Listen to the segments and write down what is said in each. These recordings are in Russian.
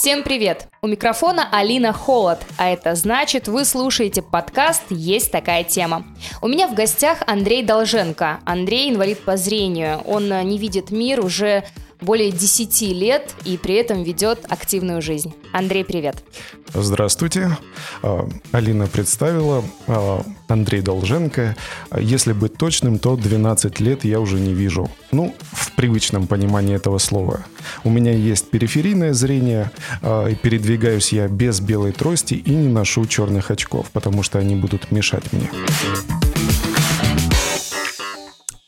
Всем привет! У микрофона Алина Холод, а это значит, вы слушаете подкаст «Есть такая тема». У меня в гостях Андрей Долженко. Андрей инвалид по зрению. Он э, не видит мир уже более 10 лет и при этом ведет активную жизнь. Андрей, привет. Здравствуйте. А, Алина представила. А, Андрей Долженко. Если быть точным, то 12 лет я уже не вижу. Ну, в привычном понимании этого слова. У меня есть периферийное зрение, а, и передвигаюсь я без белой трости и не ношу черных очков, потому что они будут мешать мне.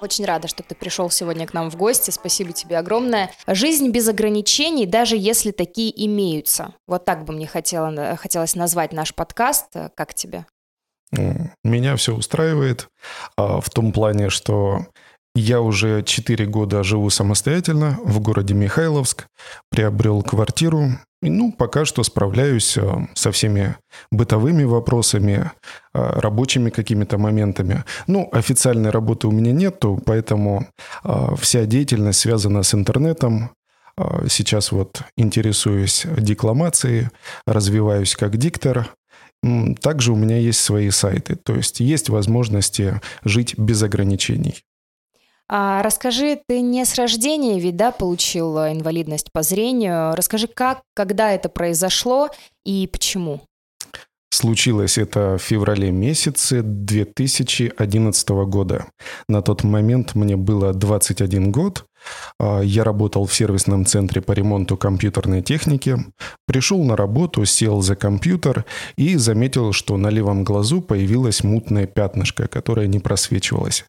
Очень рада, что ты пришел сегодня к нам в гости. Спасибо тебе огромное. Жизнь без ограничений, даже если такие имеются. Вот так бы мне хотела, хотелось назвать наш подкаст. Как тебе? Меня все устраивает а, в том плане, что я уже 4 года живу самостоятельно в городе Михайловск, приобрел квартиру, ну, пока что справляюсь э, со всеми бытовыми вопросами, э, рабочими какими-то моментами. Ну, официальной работы у меня нету, поэтому э, вся деятельность связана с интернетом. Сейчас вот интересуюсь декламацией, развиваюсь как диктор. Также у меня есть свои сайты, то есть есть возможности жить без ограничений. А, расскажи, ты не с рождения ведь, да, получил инвалидность по зрению. Расскажи, как, когда это произошло и почему? Случилось это в феврале месяце 2011 года. На тот момент мне было 21 год. А, я работал в сервисном центре по ремонту компьютерной техники. Пришел на работу, сел за компьютер и заметил, что на левом глазу появилось мутное пятнышко, которое не просвечивалось.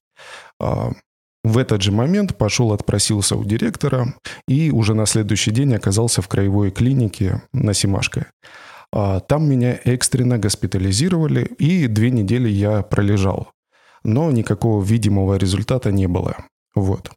В этот же момент пошел отпросился у директора и уже на следующий день оказался в краевой клинике на Симашко. А там меня экстренно госпитализировали, и две недели я пролежал. Но никакого видимого результата не было. Вот.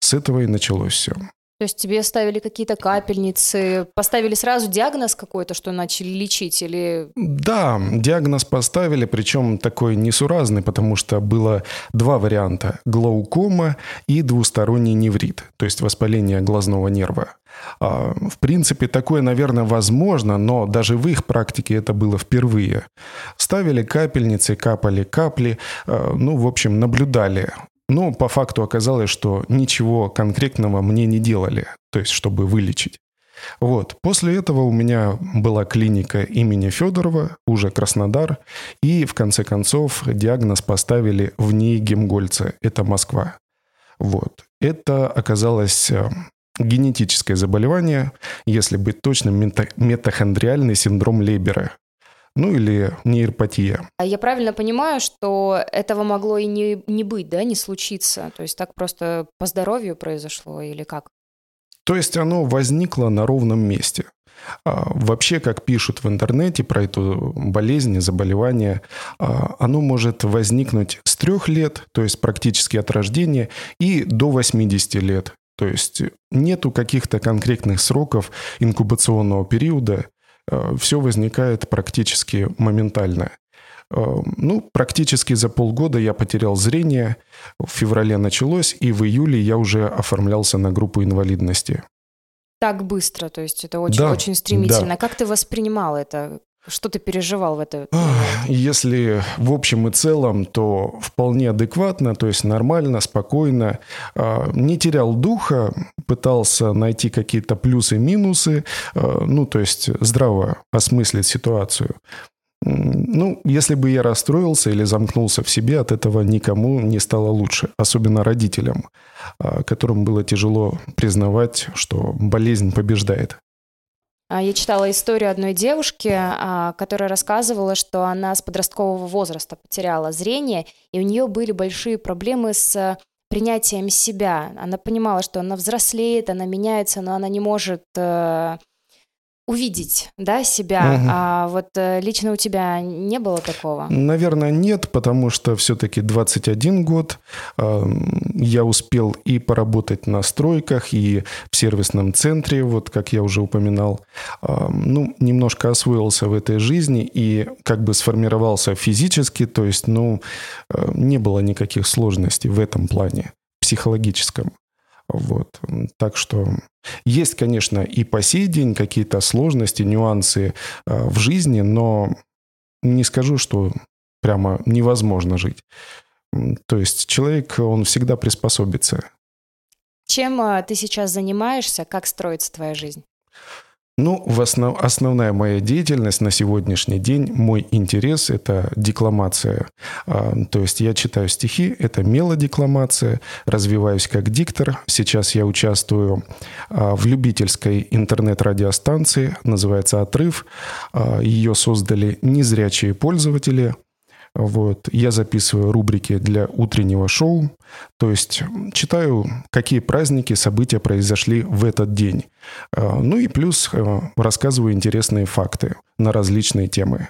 С этого и началось все. То есть тебе ставили какие-то капельницы, поставили сразу диагноз какой-то, что начали лечить или... Да, диагноз поставили, причем такой несуразный, потому что было два варианта. Глаукома и двусторонний неврит, то есть воспаление глазного нерва. А, в принципе, такое, наверное, возможно, но даже в их практике это было впервые. Ставили капельницы, капали капли, а, ну, в общем, наблюдали но по факту оказалось, что ничего конкретного мне не делали, то есть чтобы вылечить. Вот. После этого у меня была клиника имени Федорова, уже Краснодар, и в конце концов диагноз поставили в ней Гемгольца, это Москва. Вот. Это оказалось э, генетическое заболевание, если быть точным, метахондриальный синдром Лейбера ну или нейропатия. А я правильно понимаю, что этого могло и не, не быть, да, не случиться? То есть так просто по здоровью произошло или как? То есть оно возникло на ровном месте. А, вообще, как пишут в интернете про эту болезнь, заболевание, а, оно может возникнуть с трех лет, то есть практически от рождения, и до 80 лет. То есть нету каких-то конкретных сроков инкубационного периода, все возникает практически моментально. Э, ну, практически за полгода я потерял зрение. В феврале началось, и в июле я уже оформлялся на группу инвалидности. Так быстро, то есть это очень, да, очень стремительно. Да. Как ты воспринимал это? Что ты переживал в это? Если в общем и целом, то вполне адекватно, то есть нормально, спокойно. А, не терял духа, пытался найти какие-то плюсы-минусы, а, ну, то есть здраво осмыслить ситуацию. Ну, если бы я расстроился или замкнулся в себе, от этого никому не стало лучше, особенно родителям, а, которым было тяжело признавать, что болезнь побеждает. А, я читала историю одной девушки, а, которая рассказывала, что она с подросткового возраста потеряла зрение, и у нее были большие проблемы с принятием себя. Она понимала, что она взрослеет, она меняется, но она не может э, увидеть, да, себя. Угу. А вот э, лично у тебя не было такого? Наверное, нет, потому что все-таки 21 год. Э, я успел и поработать на стройках, и в сервисном центре, вот как я уже упоминал. Э, ну, немножко освоился в этой жизни и как бы сформировался физически, то есть, ну, не было никаких сложностей в этом плане, психологическом. Вот. Так что есть, конечно, и по сей день какие-то сложности, нюансы э, в жизни, но не скажу, что прямо невозможно жить. То есть человек, он всегда приспособится. Чем э, ты сейчас занимаешься? Как строится твоя жизнь? Ну, в основ... основная моя деятельность на сегодняшний день, мой интерес – это декламация. А, то есть я читаю стихи, это мелодекламация, развиваюсь как диктор. Сейчас я участвую а, в любительской интернет-радиостанции, называется «Отрыв». А, ее создали незрячие пользователи – вот. Я записываю рубрики для утреннего шоу, то есть читаю, какие праздники, события произошли в этот день. А, ну и плюс э, рассказываю интересные факты на различные темы.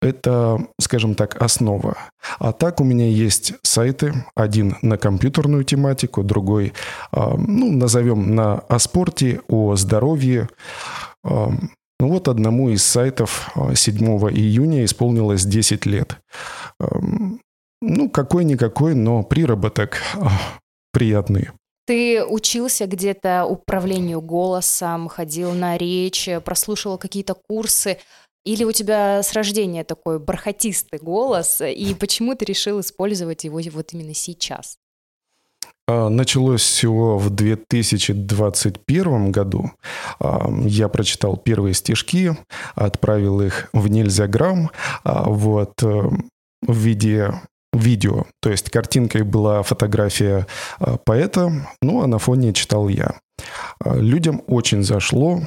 Это, скажем так, основа. А так у меня есть сайты. Один на компьютерную тематику, другой, а, ну, назовем на о спорте, о здоровье. Ну вот одному из сайтов 7 а, июня исполнилось 10 лет. Ну, какой-никакой, но приработок а, приятный. Ты учился где-то управлению голосом, ходил на речь, прослушивал какие-то курсы, или у тебя с рождения такой бархатистый голос, и почему ты решил использовать его вот именно сейчас? А, началось всего в 2021 году. А, я прочитал первые стишки, отправил их в Нельзяграм, а, вот, э, в виде видео. То есть картинкой была фотография поэта, ну а на фоне читал я. А, людям очень зашло,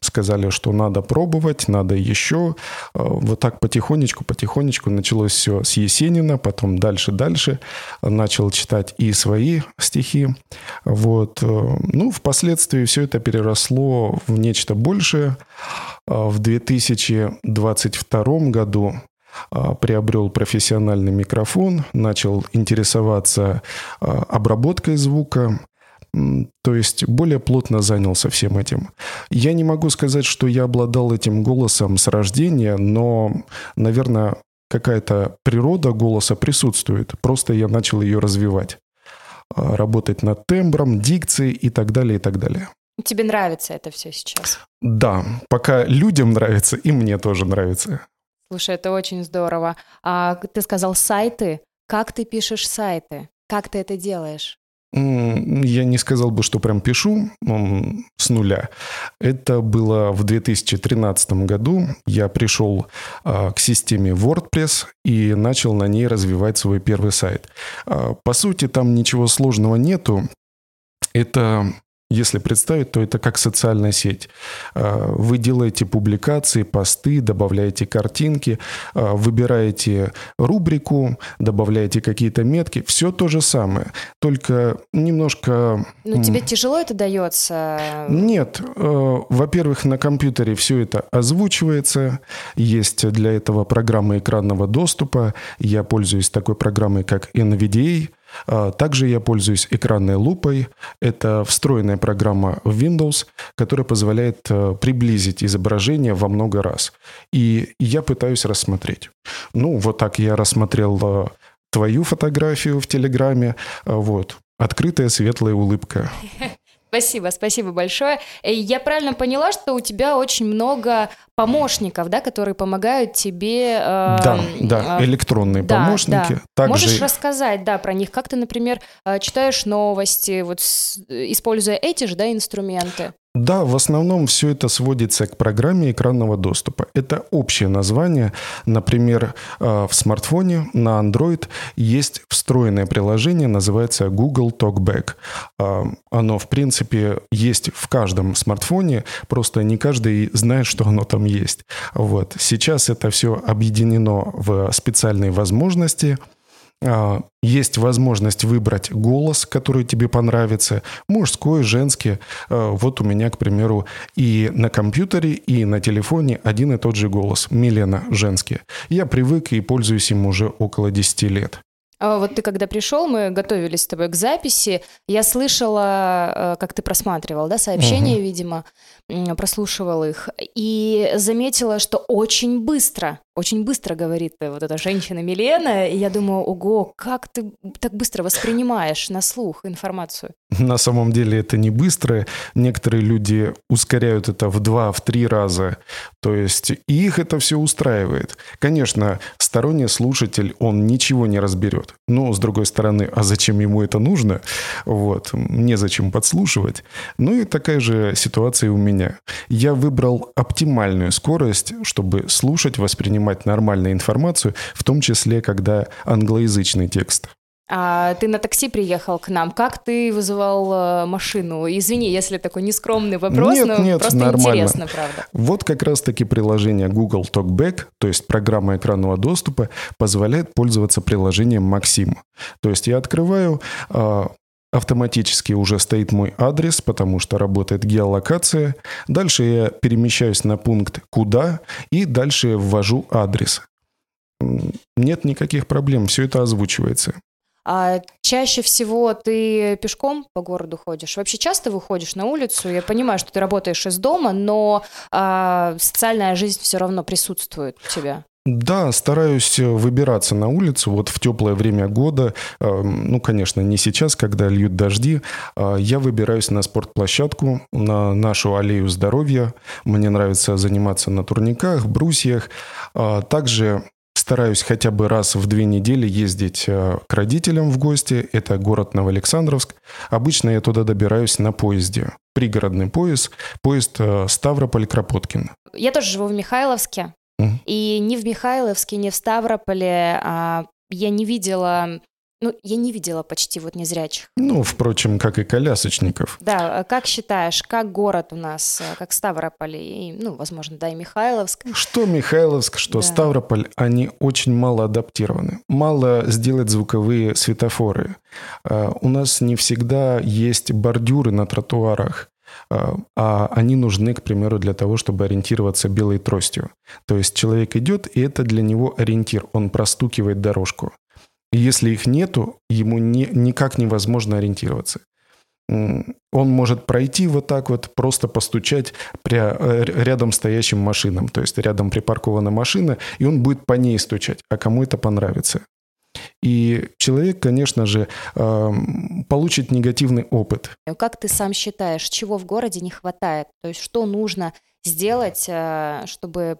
сказали, что надо пробовать, надо еще. А, вот так потихонечку, потихонечку началось все с Есенина, потом дальше-дальше. Начал читать и свои стихи. Вот. Э, ну, впоследствии все это переросло в нечто большее. В 2022 году приобрел профессиональный микрофон, начал интересоваться обработкой звука, то есть более плотно занялся всем этим. Я не могу сказать, что я обладал этим голосом с рождения, но, наверное, какая-то природа голоса присутствует. Просто я начал ее развивать. А, работать над тембром, дикцией и так далее, и так далее. Тебе нравится это все сейчас? Да, пока людям нравится, и мне тоже нравится. Слушай, это очень здорово. А ты сказал сайты. Как ты пишешь сайты? Как ты это делаешь? Я не сказал бы, что прям пишу с нуля. Это было в 2013 году. Я пришел а, к системе WordPress и начал на ней развивать свой первый сайт. А, по сути, там ничего сложного нету. Это если представить, то это как социальная сеть. А, вы делаете публикации, посты, добавляете картинки, а, выбираете рубрику, добавляете какие-то метки. Все то же самое, только немножко... Ну, тебе тяжело это дается? Нет. А, во-первых, на компьютере все это озвучивается. Есть для этого программа экранного доступа. Я пользуюсь такой программой, как NVDA. А, также я пользуюсь экранной лупой. Это встроенная программа в Windows, которая позволяет э, приблизить изображение во много раз. И я пытаюсь рассмотреть. Ну, вот так я рассмотрел э, твою фотографию в Телеграме. Э, вот. Открытая светлая улыбка. Спасибо, спасибо большое. Я правильно поняла, что у тебя очень много помощников, да, которые помогают тебе. Э, да, да, электронные да, помощники. Да. Также... Можешь рассказать, да, про них? Как ты, например, э, читаешь новости, вот используя эти же, да, инструменты? Да, в основном все это сводится к программе экранного доступа. Это общее название. Например, э, в смартфоне на Android есть встроенное приложение, называется Google Talkback. Э, оно, в принципе, есть в каждом смартфоне, просто не каждый знает, что оно там есть. Вот. Сейчас это все объединено в специальные возможности – есть возможность выбрать голос, который тебе понравится, мужской, женский. А, вот у меня, к примеру, и на компьютере, и на телефоне один и тот же голос. Милена, женский. Я привык и пользуюсь им уже около 10 лет. А вот ты когда пришел, мы готовились с тобой к записи, я слышала, как ты просматривал, да, сообщения, угу. видимо, прослушивал их, и заметила, что очень быстро очень быстро говорит э, вот эта женщина Милена, и я думаю, ого, как ты так быстро воспринимаешь на слух информацию? На самом деле это не быстро. Некоторые люди ускоряют это в два, в три раза. То есть и их это все устраивает. Конечно, сторонний слушатель, он ничего не разберет. Но, с другой стороны, а зачем ему это нужно? Вот, незачем подслушивать. Ну и такая же ситуация у меня. Я выбрал оптимальную скорость, чтобы слушать, воспринимать нормальную информацию, в том числе, когда англоязычный текст. А ты на такси приехал к нам. Как ты вызывал э, машину? Извини, если такой нескромный вопрос, нет, но нет, просто нормально. интересно, правда. Вот как раз-таки приложение Google Talkback, то есть программа экранного доступа, позволяет пользоваться приложением Максим. То есть я открываю, а, автоматически уже стоит мой адрес, потому что работает геолокация. Дальше я перемещаюсь на пункт «Куда» и дальше ввожу адрес. Нет никаких проблем, все это озвучивается. А чаще всего ты пешком по городу ходишь? Вообще часто выходишь на улицу? Я понимаю, что ты работаешь из дома, но а, социальная жизнь все равно присутствует у тебя. Да, стараюсь выбираться на улицу вот в теплое время года. Эм, ну, конечно, не сейчас, когда льют дожди. А я выбираюсь на спортплощадку, на нашу аллею здоровья. Мне нравится заниматься на турниках, брусьях. А также стараюсь хотя бы раз в две недели ездить э, к родителям в гости. Это город Новоалександровск. Обычно я туда добираюсь на поезде. Пригородный поезд, поезд э, Ставрополь-Кропоткин. Я тоже живу в Михайловске. Mm. И ни в Михайловске, ни в Ставрополе а, я не видела ну, я не видела почти вот незрячих. Ну, впрочем, как и колясочников. Да, а как считаешь, как город у нас, э, как Ставрополь, и, ну, возможно, да, и Михайловск? Что Михайловск, что да. Ставрополь, они очень мало адаптированы. Мало сделать звуковые светофоры. А, у нас не всегда есть бордюры на тротуарах а, а они нужны, к примеру, для того, чтобы ориентироваться белой тростью. То есть человек идет, и это для него ориентир, он простукивает дорожку. Если их нету, ему не, никак невозможно ориентироваться. Он может пройти вот так вот, просто постучать пря, э, рядом стоящим машинам. То есть рядом припаркована машина, и он будет по ней стучать. А кому это понравится? И человек, конечно же, получит негативный опыт. Как ты сам считаешь, чего в городе не хватает? То есть что нужно сделать, э, чтобы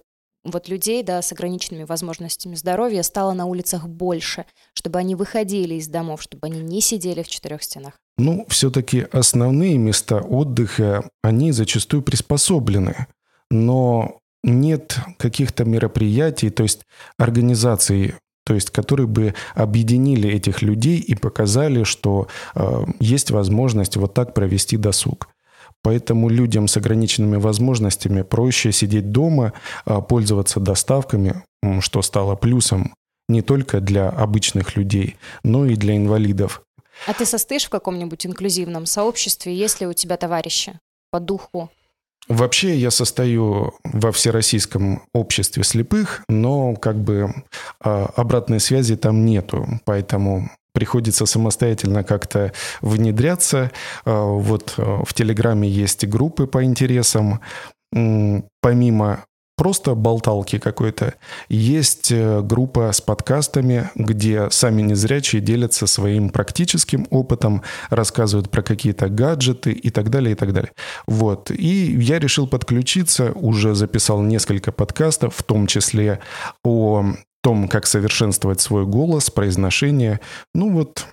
вот людей, да, с ограниченными возможностями здоровья стало на улицах больше, чтобы они выходили из домов, чтобы они не сидели в четырех стенах? Ну, все-таки основные места отдыха, они зачастую приспособлены, но нет каких-то мероприятий, то есть организаций, то есть которые бы объединили этих людей и показали, что э, есть возможность вот так провести досуг. Поэтому людям с ограниченными возможностями проще сидеть дома, а, пользоваться доставками, что стало плюсом не только для обычных людей, но и для инвалидов. А ты состоишь в каком-нибудь инклюзивном сообществе? Есть ли у тебя товарищи по духу? Вообще я состою во Всероссийском обществе слепых, но как бы а, обратной связи там нету, поэтому приходится самостоятельно как-то внедряться. А, вот а, в Телеграме есть группы по интересам. Помимо просто болталки какой-то. Есть э, группа с подкастами, где сами незрячие делятся своим практическим опытом, рассказывают про какие-то гаджеты и так далее, и так далее. Вот. И я решил подключиться, уже записал несколько подкастов, в том числе о том, как совершенствовать свой голос, произношение. Ну вот,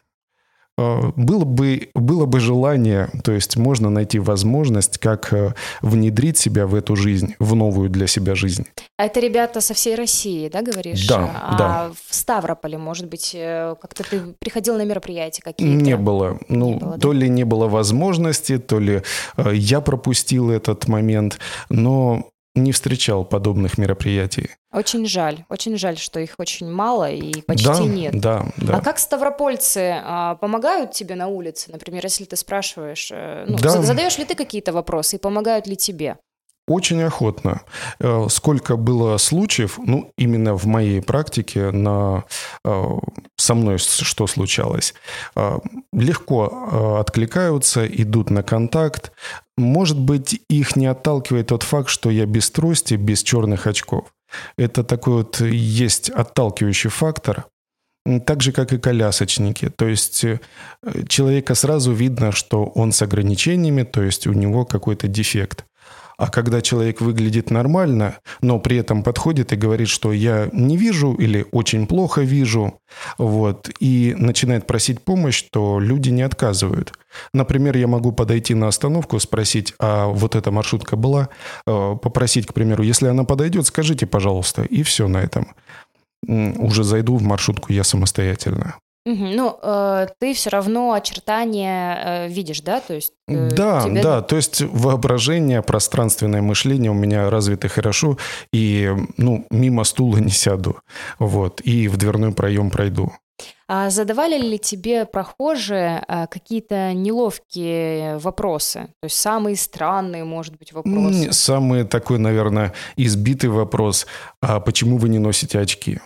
э, было бы, было бы желание, то есть можно найти возможность, как э, внедрить себя в эту жизнь, в новую для себя жизнь. А это ребята со всей России, да, говоришь? Да, а да. в Ставрополе, может быть, э, как-то ты приходил на мероприятия какие-то? Не было. Ну, не было, то да? ли не было возможности, то ли я пропустил этот момент, но не встречал подобных мероприятий. Очень жаль, очень жаль, что их очень мало и почти да, нет. Да, да. А как ставропольцы а, помогают тебе на улице, например, если ты спрашиваешь, э, ну, да. задаешь ли ты какие-то вопросы и помогают ли тебе? Очень охотно. Э, сколько было случаев, ну, именно в моей практике, на, э, со мной что случалось, легко откликаются, идут на контакт. Может быть, их не отталкивает тот факт, что я без трости, без черных очков. Это такой вот есть отталкивающий фактор, так же, как и колясочники. То есть э, человека сразу видно, что он с ограничениями, то есть у него какой-то дефект. А когда человек выглядит нормально, но при этом подходит и говорит, что я не вижу или очень плохо вижу, вот, и начинает просить помощь, то люди не отказывают. Например, я могу подойти на остановку, спросить, а вот эта маршрутка была, э, попросить, к примеру, если она подойдет, скажите, пожалуйста, и все на этом. Уже зайду в маршрутку я самостоятельно. Угу. Ну, э, ты все равно очертания э, видишь, да? То есть, э, да, тебе... да. То есть воображение, пространственное мышление у меня развито хорошо, и ну мимо стула не сяду, вот, и в дверной проем пройду. А задавали ли тебе прохожие а, какие-то неловкие вопросы? То есть самые странные, может быть, вопросы? Самый такой, наверное, избитый вопрос. А почему вы не носите очки?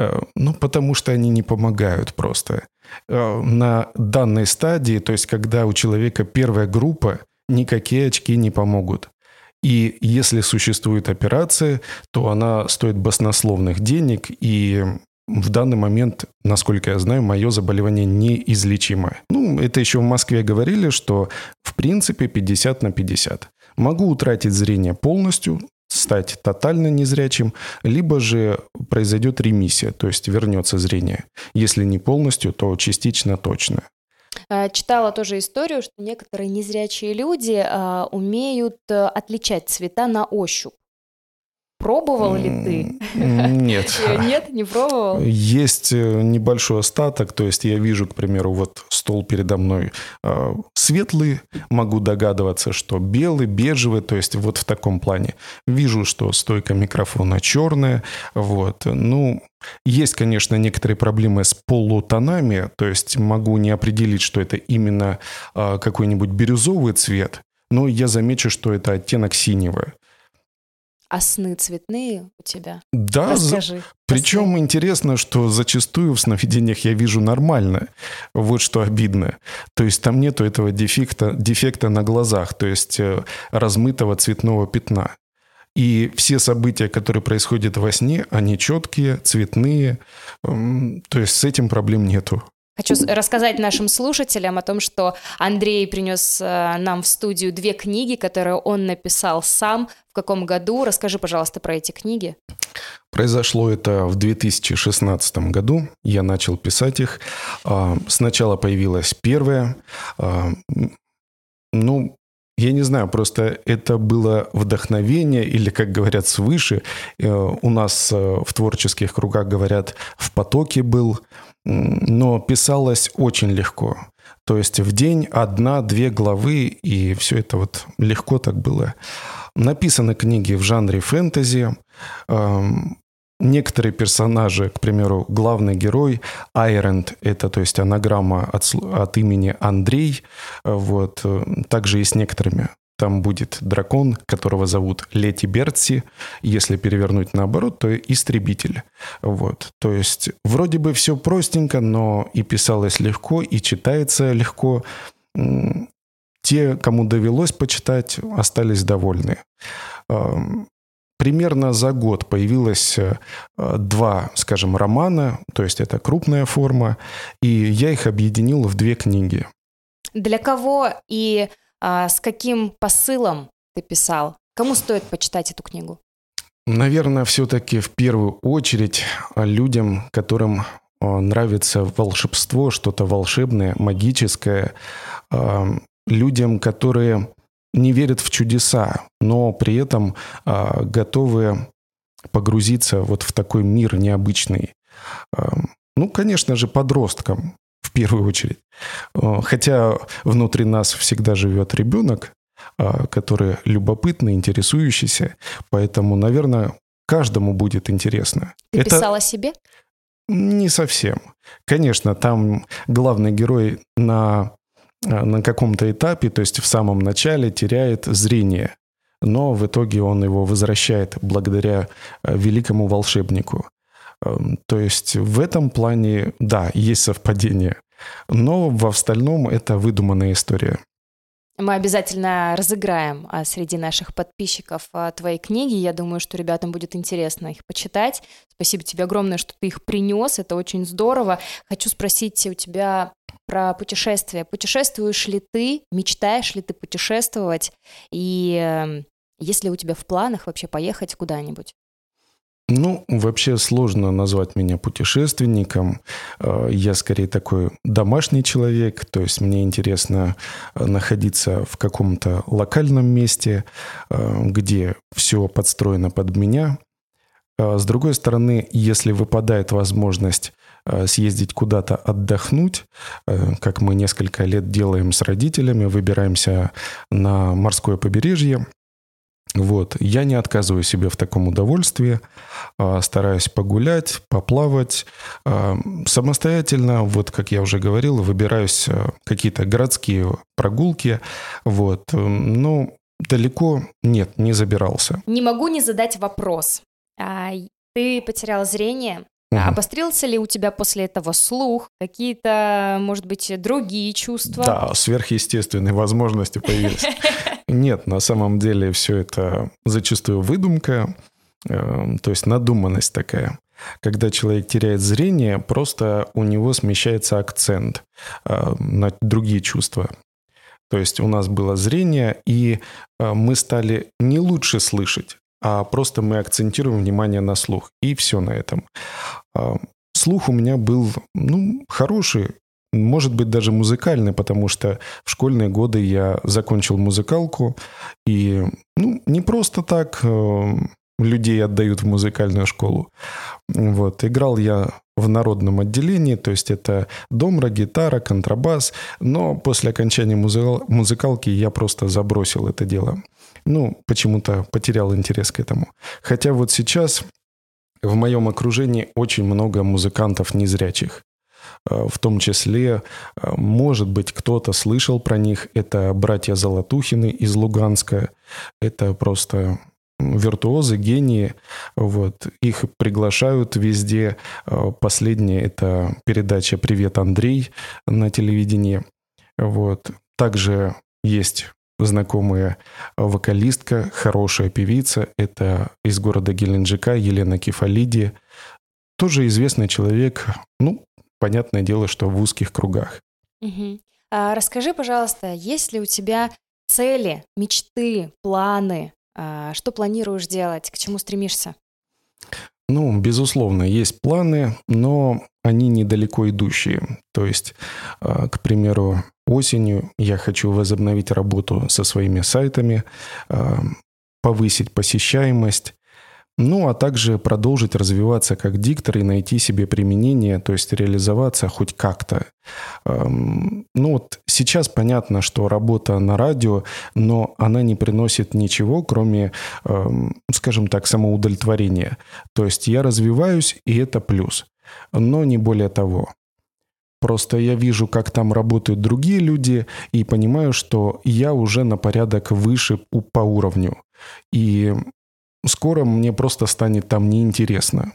Э, ну, потому что они не помогают просто. Э, на данной стадии, то есть когда у человека первая группа, никакие очки не помогут. И если существует операция, то она стоит баснословных денег, и в данный момент, насколько я знаю, мое заболевание неизлечимо. Ну, это еще в Москве говорили, что в принципе 50 на 50. Могу утратить зрение полностью, стать тотально незрячим, либо же произойдет ремиссия, то есть вернется зрение. Если не полностью, то частично точно. А, читала тоже историю, что некоторые незрячие люди а, умеют э, отличать цвета на ощупь. Пробовал ли ты? Нет. Нет, не пробовал? Есть э, небольшой остаток, то есть я вижу, к примеру, вот стол передо мной э, светлый, могу догадываться, что белый, бежевый, то есть вот в таком плане. Вижу, что стойка микрофона черная, вот. Ну, есть, конечно, некоторые проблемы с полутонами, то есть могу не определить, что это именно э, какой-нибудь бирюзовый цвет, но я замечу, что это оттенок синего. А сны цветные у тебя? Да, Расскажи. Причем интересно, что зачастую в сновидениях я вижу нормально. Вот что обидно. То есть там нету этого дефекта, дефекта на глазах, то есть э, размытого цветного пятна. И все события, которые происходят во сне, они четкие, цветные. То есть с этим проблем нету. Хочу рассказать нашим слушателям о том, что Андрей принес э, нам в студию две книги, которые он написал сам. В каком году? Расскажи, пожалуйста, про эти книги. Произошло это в 2016 году. Я начал писать их. А, сначала появилась первая. А, ну, я не знаю, просто это было вдохновение или, как говорят, свыше. Э, у нас э, в творческих кругах говорят, в потоке был но писалось очень легко. То есть в день одна-две главы, и все это вот легко так было. Написаны книги в жанре фэнтези. Эм, некоторые персонажи, к примеру, главный герой Айренд, это то есть анаграмма от, от имени Андрей, вот, э, также и с некоторыми там будет дракон, которого зовут Лети Бертси. Если перевернуть наоборот, то истребитель. Вот. То есть вроде бы все простенько, но и писалось легко, и читается легко. Те, кому довелось почитать, остались довольны. Примерно за год появилось э, два, скажем, романа, то есть это крупная форма, и я их объединил в две книги. Для кого и а с каким посылом ты писал? Кому стоит почитать эту книгу? Наверное, все-таки в первую очередь людям, которым а, нравится волшебство, что-то волшебное, магическое, а, людям, которые не верят в чудеса, но при этом а, готовы погрузиться вот в такой мир необычный. Ну, конечно же, подросткам, первую очередь. Хотя внутри нас всегда живет ребенок, э, который любопытный, интересующийся, поэтому, наверное, каждому будет интересно. Ты Это... писал о себе? Не совсем. Конечно, там главный герой на, э, на каком-то этапе, то есть в самом начале, теряет зрение, но в итоге он его возвращает благодаря великому волшебнику. Эм, то есть в этом плане, да, есть совпадение. Но в остальном это выдуманная история. Мы обязательно разыграем а, среди наших подписчиков а, твои книги. Я думаю, что ребятам будет интересно их почитать. Спасибо тебе огромное, что ты их принес. Это очень здорово. Хочу спросить у тебя про путешествия. Путешествуешь ли ты? Мечтаешь ли ты путешествовать? И э, есть ли у тебя в планах вообще поехать куда-нибудь? Ну, вообще сложно назвать меня путешественником. Э, я скорее такой домашний человек, то есть мне интересно э, находиться в каком-то локальном месте, э, где все подстроено под меня. С другой стороны, если выпадает возможность съездить куда-то отдохнуть, как мы несколько лет делаем с родителями, выбираемся на морское побережье – вот, я не отказываю себе в таком удовольствии, а, стараюсь погулять, поплавать. А, самостоятельно, вот как я уже говорил, выбираюсь а, какие-то городские прогулки. Вот, но далеко нет, не забирался. Не могу не задать вопрос. Ты потерял зрение, Угу. Обострился ли у тебя после этого слух, какие-то, может быть, другие чувства? Да, сверхъестественные возможности появились. Нет, на самом деле все это зачастую выдумка, э, то есть надуманность такая. Когда человек теряет зрение, просто у него смещается акцент э, на другие чувства. То есть у нас было зрение, и э, мы стали не лучше слышать, а просто мы акцентируем внимание на слух. И все на этом. Слух у меня был ну, хороший, может быть, даже музыкальный, потому что в школьные годы я закончил музыкалку, и ну, не просто так э, людей отдают в музыкальную школу. Вот. Играл я в народном отделении, то есть это домра, гитара, контрабас, но после окончания музыкал- музыкалки я просто забросил это дело. Ну, почему-то потерял интерес к этому. Хотя вот сейчас в моем окружении очень много музыкантов незрячих. Э, в том числе, э, может быть, кто-то слышал про них. Это братья Золотухины из Луганска. Это просто виртуозы, гении. Вот. Их приглашают везде. Э, последняя – это передача «Привет, Андрей» на телевидении. Вот. Также есть знакомая вокалистка, хорошая певица. Это из города Геленджика Елена Кефалиди. Тоже известный человек, ну, понятное дело, что в узких кругах. Угу. А, расскажи, пожалуйста, есть ли у тебя цели, мечты, планы? А, что планируешь делать? К чему стремишься? Ну, безусловно, есть планы, но они недалеко идущие. То есть, а, к примеру, осенью я хочу возобновить работу со своими сайтами, а, повысить посещаемость, ну, а также продолжить развиваться как диктор и найти себе применение, то есть реализоваться хоть как-то. Эм, ну вот сейчас понятно, что работа на радио, но она не приносит ничего, кроме, эм, скажем так, самоудовлетворения. То есть я развиваюсь, и это плюс. Но не более того. Просто я вижу, как там работают другие люди, и понимаю, что я уже на порядок выше по уровню. И скоро мне просто станет там неинтересно.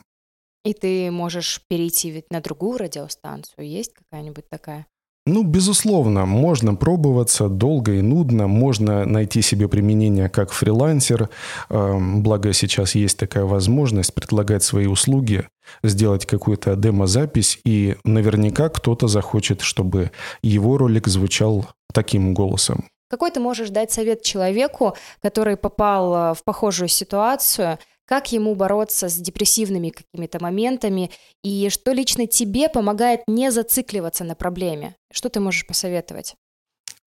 И ты можешь перейти ведь на другую радиостанцию. Есть какая-нибудь такая? Ну, безусловно, можно пробоваться долго и нудно, можно найти себе применение как фрилансер, эм, благо сейчас есть такая возможность предлагать свои услуги, сделать какую-то демозапись, и наверняка кто-то захочет, чтобы его ролик звучал таким голосом. Какой ты можешь дать совет человеку, который попал э, в похожую ситуацию, как ему бороться с депрессивными какими-то моментами, и что лично тебе помогает не зацикливаться на проблеме? Что ты можешь посоветовать?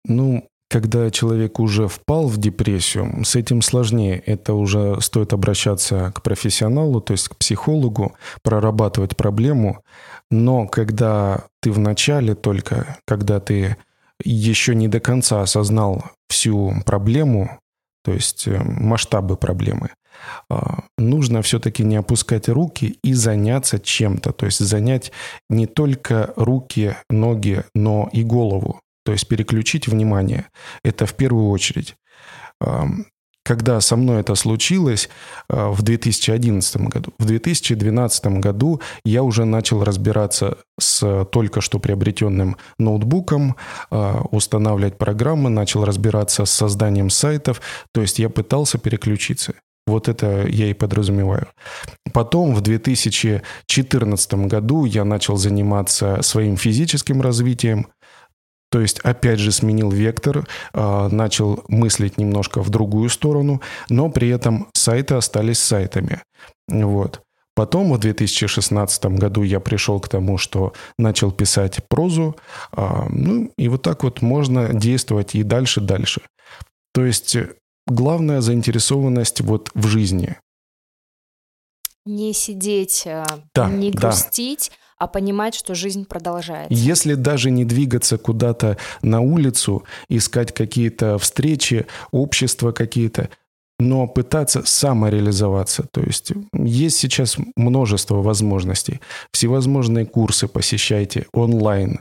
Ну, когда человек уже впал в депрессию, с этим сложнее. Это уже стоит обращаться к профессионалу, то есть к психологу, прорабатывать проблему. Но когда ты в начале только, когда ты еще не до конца осознал всю проблему, то есть э, масштабы проблемы, а, нужно все-таки не опускать руки и заняться чем-то. То есть занять не только руки, ноги, но и голову. То есть переключить внимание. Это в первую очередь. Когда со мной это случилось э, в 2011 году, в 2012 году я уже начал разбираться с только что приобретенным ноутбуком, э, устанавливать программы, начал разбираться с созданием сайтов, то есть я пытался переключиться. Вот это я и подразумеваю. Потом в 2014 году я начал заниматься своим физическим развитием, то есть, опять же, сменил вектор, а, начал мыслить немножко в другую сторону, но при этом сайты остались сайтами. Вот. Потом в 2016 году я пришел к тому, что начал писать прозу. А, ну и вот так вот можно действовать и дальше, дальше. То есть главная заинтересованность вот в жизни. Не сидеть, а, да, не грустить, да а понимать, что жизнь продолжается. Если даже не двигаться куда-то на улицу, искать какие-то встречи, общества какие-то, но пытаться самореализоваться. То есть есть сейчас множество возможностей. Всевозможные курсы посещайте онлайн.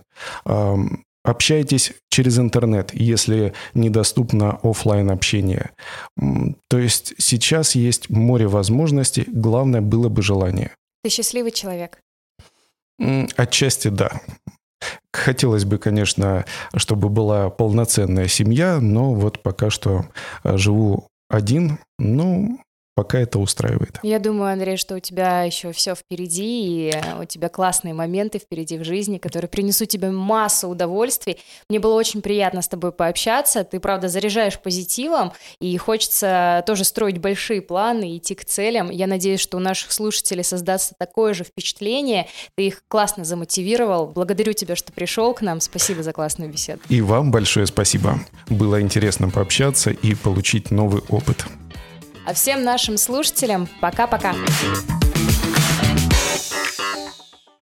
Общайтесь через интернет, если недоступно офлайн общение. То есть сейчас есть море возможностей, главное было бы желание. Ты счастливый человек? Отчасти да. Хотелось бы, конечно, чтобы была полноценная семья, но вот пока что э, живу один. Ну, пока это устраивает. Я думаю, Андрей, что у тебя еще все впереди, и у тебя классные моменты впереди в жизни, которые принесут тебе массу удовольствий. Мне было очень приятно с тобой пообщаться. Ты, правда, заряжаешь позитивом, и хочется тоже строить большие планы, идти к целям. Я надеюсь, что у наших слушателей создастся такое же впечатление. Ты их классно замотивировал. Благодарю тебя, что пришел к нам. Спасибо за классную беседу. И вам большое спасибо. Было интересно пообщаться и получить новый опыт. А всем нашим слушателям пока-пока.